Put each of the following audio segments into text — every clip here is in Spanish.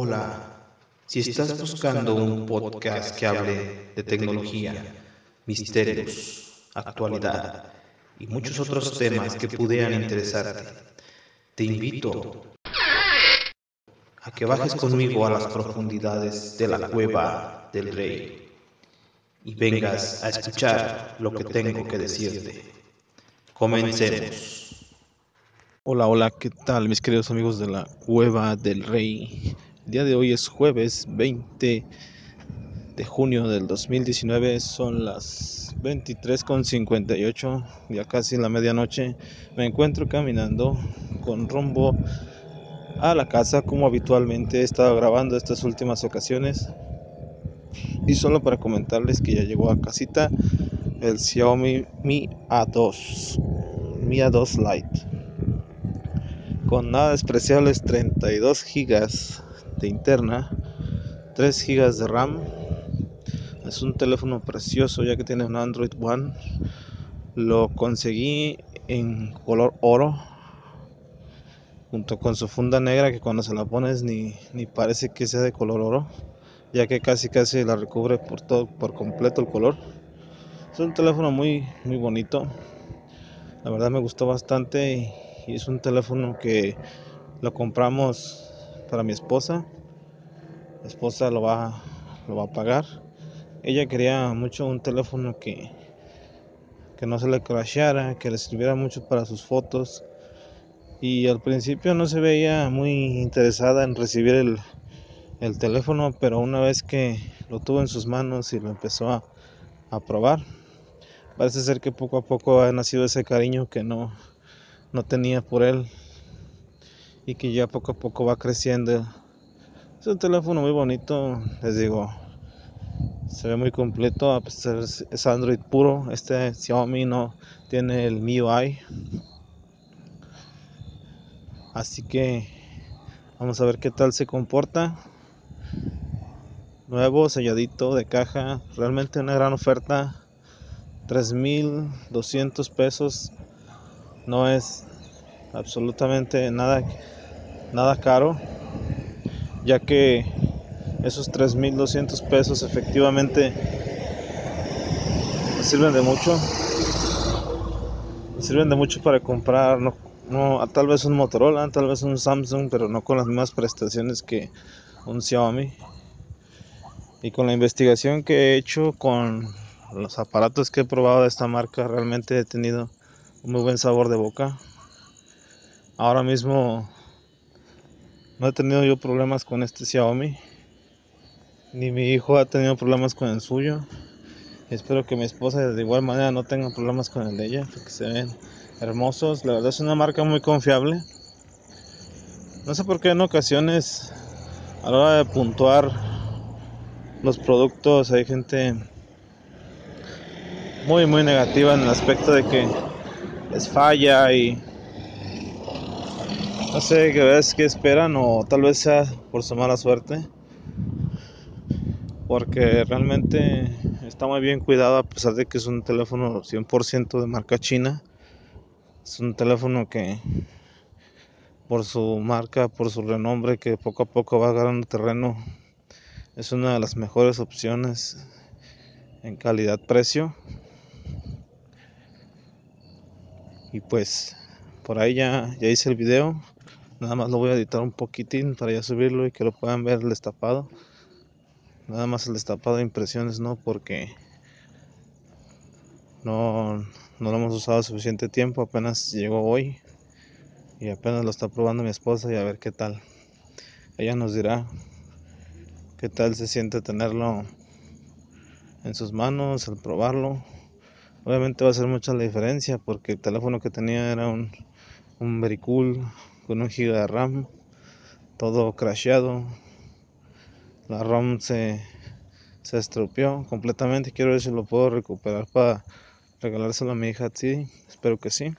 Hola, si estás buscando un podcast que hable de tecnología, misterios, actualidad y muchos otros temas que pudieran interesarte, te invito a que bajes conmigo a las profundidades de la cueva del rey y vengas a escuchar lo que tengo que decirte. Comencemos. Hola, hola, ¿qué tal mis queridos amigos de la cueva del rey? El día de hoy es jueves 20 de junio del 2019, son las 23.58, ya casi la medianoche. Me encuentro caminando con rumbo a la casa como habitualmente he estado grabando estas últimas ocasiones. Y solo para comentarles que ya llegó a casita el Xiaomi Mi A2, Mi A2 Lite. Con nada despreciables 32 gigas de interna, 3 GB de RAM. Es un teléfono precioso ya que tiene un Android One. Lo conseguí en color oro junto con su funda negra que cuando se la pones ni, ni parece que sea de color oro ya que casi casi la recubre por todo por completo el color es un teléfono muy muy bonito la verdad me gustó bastante y es un teléfono que lo compramos para mi esposa. La esposa lo va, lo va a pagar. Ella quería mucho un teléfono que, que no se le crasheara, que le sirviera mucho para sus fotos. Y al principio no se veía muy interesada en recibir el, el teléfono, pero una vez que lo tuvo en sus manos y lo empezó a, a probar, parece ser que poco a poco ha nacido ese cariño que no, no tenía por él y que ya poco a poco va creciendo. Es un teléfono muy bonito, les digo. Se ve muy completo, a pesar es Android puro. Este Xiaomi no tiene el MIUI. Así que vamos a ver qué tal se comporta. Nuevo, selladito de caja. Realmente una gran oferta. 3.200 pesos. No es absolutamente nada nada caro, ya que esos 3.200 pesos efectivamente me sirven de mucho. Me sirven de mucho para comprar, no, no, tal vez un Motorola, tal vez un Samsung, pero no con las mismas prestaciones que un Xiaomi. Y con la investigación que he hecho con los aparatos que he probado de esta marca, realmente he tenido un muy buen sabor de boca. Ahora mismo no he tenido yo problemas con este Xiaomi. Ni mi hijo ha tenido problemas con el suyo. Espero que mi esposa de igual manera no tenga problemas con el de ella, porque se ven hermosos. La verdad es una marca muy confiable. No sé por qué en ocasiones a la hora de puntuar los productos hay gente muy muy negativa en el aspecto de que es falla y no sé qué ves que esperan o tal vez sea por su mala suerte. Porque realmente está muy bien cuidado a pesar de que es un teléfono 100% de marca china. Es un teléfono que por su marca, por su renombre que poco a poco va ganando terreno, es una de las mejores opciones en calidad-precio. Y pues por ahí ya, ya hice el video. Nada más lo voy a editar un poquitín para ya subirlo y que lo puedan ver el destapado. Nada más el destapado de impresiones, no, porque no, no lo hemos usado suficiente tiempo. Apenas llegó hoy y apenas lo está probando mi esposa y a ver qué tal. Ella nos dirá qué tal se siente tenerlo en sus manos, al probarlo. Obviamente va a ser mucha la diferencia porque el teléfono que tenía era un, un cool con un giga de RAM, todo crasheado. La RAM se, se estropeó completamente. Quiero ver si lo puedo recuperar para regalárselo a mi hija. Sí, espero que sí.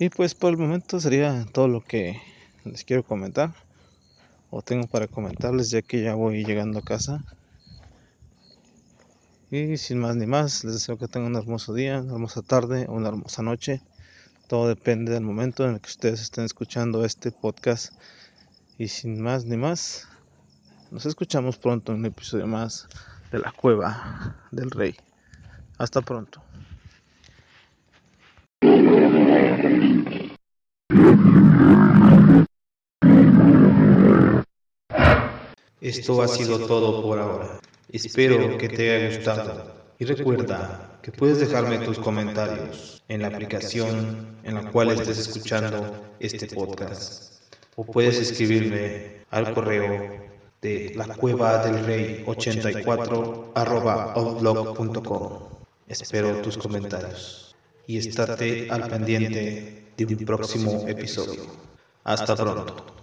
Y pues por el momento sería todo lo que les quiero comentar o tengo para comentarles ya que ya voy llegando a casa. Y sin más ni más, les deseo que tengan un hermoso día, una hermosa tarde una hermosa noche. Todo depende del momento en el que ustedes estén escuchando este podcast. Y sin más ni más, nos escuchamos pronto en un episodio más de la cueva del rey. Hasta pronto. Esto ha sido todo por ahora. Espero que te haya gustado. Y recuerda que puedes dejarme tus comentarios en la aplicación en la cual estés escuchando este podcast. O puedes escribirme al correo de la cueva del rey 84 outlook.com. Espero tus comentarios y estate al pendiente de un próximo episodio. Hasta pronto.